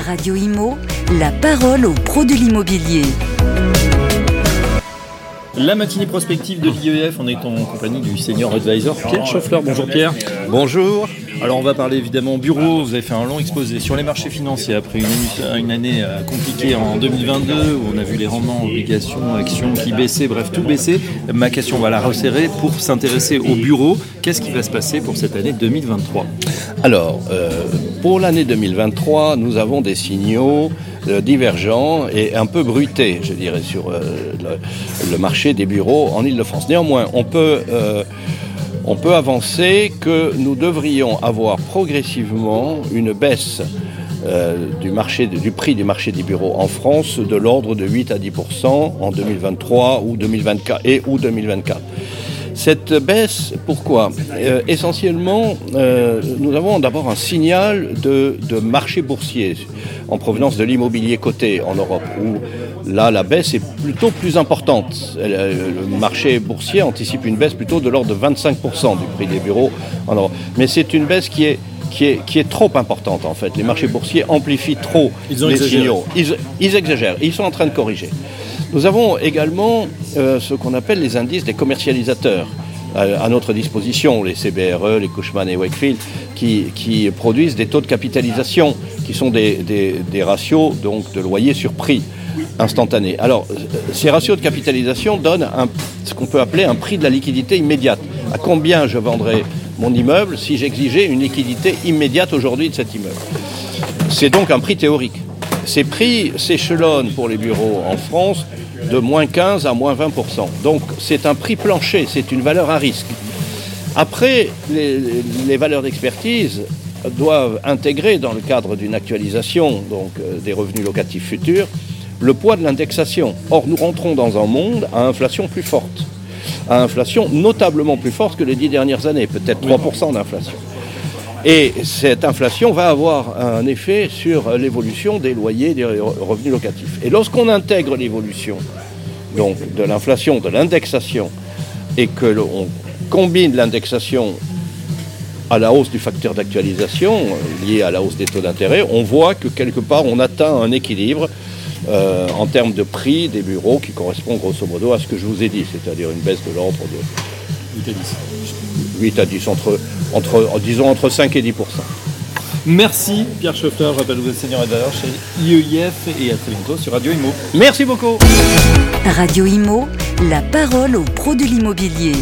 Radio Imo, la parole aux pros de l'immobilier. La matinée prospective de l'IEF, on est en compagnie du senior advisor Pierre Schoeffler. Bonjour Pierre. Bonjour. Alors on va parler évidemment bureau, vous avez fait un long exposé sur les marchés financiers après une, une année euh, compliquée en 2022 où on a vu les rendements, obligations, actions qui baissaient, bref tout baisser. Ma question va la resserrer pour s'intéresser au bureau. Qu'est-ce qui va se passer pour cette année 2023 Alors, euh, pour l'année 2023, nous avons des signaux euh, divergents et un peu bruités, je dirais, sur euh, le, le marché des bureaux en Ile-de-France. Néanmoins, on peut, on peut avancer que nous devrions avoir progressivement une baisse euh, du, prix du marché des bureaux en France de l'ordre de 8 à 10% en 2023 ou 2024 et ou 2024. Cette baisse, pourquoi? Euh, Essentiellement, euh, nous avons d'abord un signal de, marché boursier en provenance de l'immobilier coté en Europe, là, la baisse est plutôt plus importante. Euh, Le marché boursier anticipe une baisse plutôt de l'ordre de 25% du prix des bureaux en Europe. Mais c'est une baisse qui est, qui, est, qui est trop importante, en fait. Les marchés boursiers amplifient trop Ils ont les exagéré. signaux. Ils, ils exagèrent. Ils sont en train de corriger. Nous avons également euh, ce qu'on appelle les indices des commercialisateurs euh, à notre disposition, les CBRE, les Cushman et Wakefield, qui, qui produisent des taux de capitalisation, qui sont des, des- des ratios donc, de loyer sur prix instantané. Alors, ces ratios de capitalisation donnent ce qu'on peut appeler un prix de la liquidité immédiate. À combien je vendrais mon immeuble si j'exigeais une liquidité immédiate aujourd'hui de cet immeuble c'est donc un prix théorique. Ces prix s'échelonnent pour les bureaux en France de moins 15 à moins 20%. Donc c'est un prix plancher, c'est une valeur à risque. Après, les, les valeurs d'expertise doivent intégrer dans le cadre d'une actualisation donc, euh, des revenus locatifs futurs le poids de l'indexation. Or, nous rentrons dans un monde à inflation plus forte, à inflation notablement plus forte que les dix dernières années, peut-être 3% d'inflation. Et cette inflation va avoir un effet sur l'évolution des loyers, des revenus locatifs. Et lorsqu'on intègre l'évolution donc de l'inflation, de l'indexation, et que l'on combine l'indexation à la hausse du facteur d'actualisation euh, lié à la hausse des taux d'intérêt, on voit que quelque part on atteint un équilibre euh, en termes de prix des bureaux qui correspond grosso modo à ce que je vous ai dit, c'est-à-dire une baisse de l'ordre de 8 à 10, entre, entre, disons entre 5 et 10% Merci Pierre Schoeffler, je rappelle vous êtes senior advisor chez IEIF et à très bientôt sur Radio Imo. Merci beaucoup. Radio Imo, la parole aux pros de l'immobilier.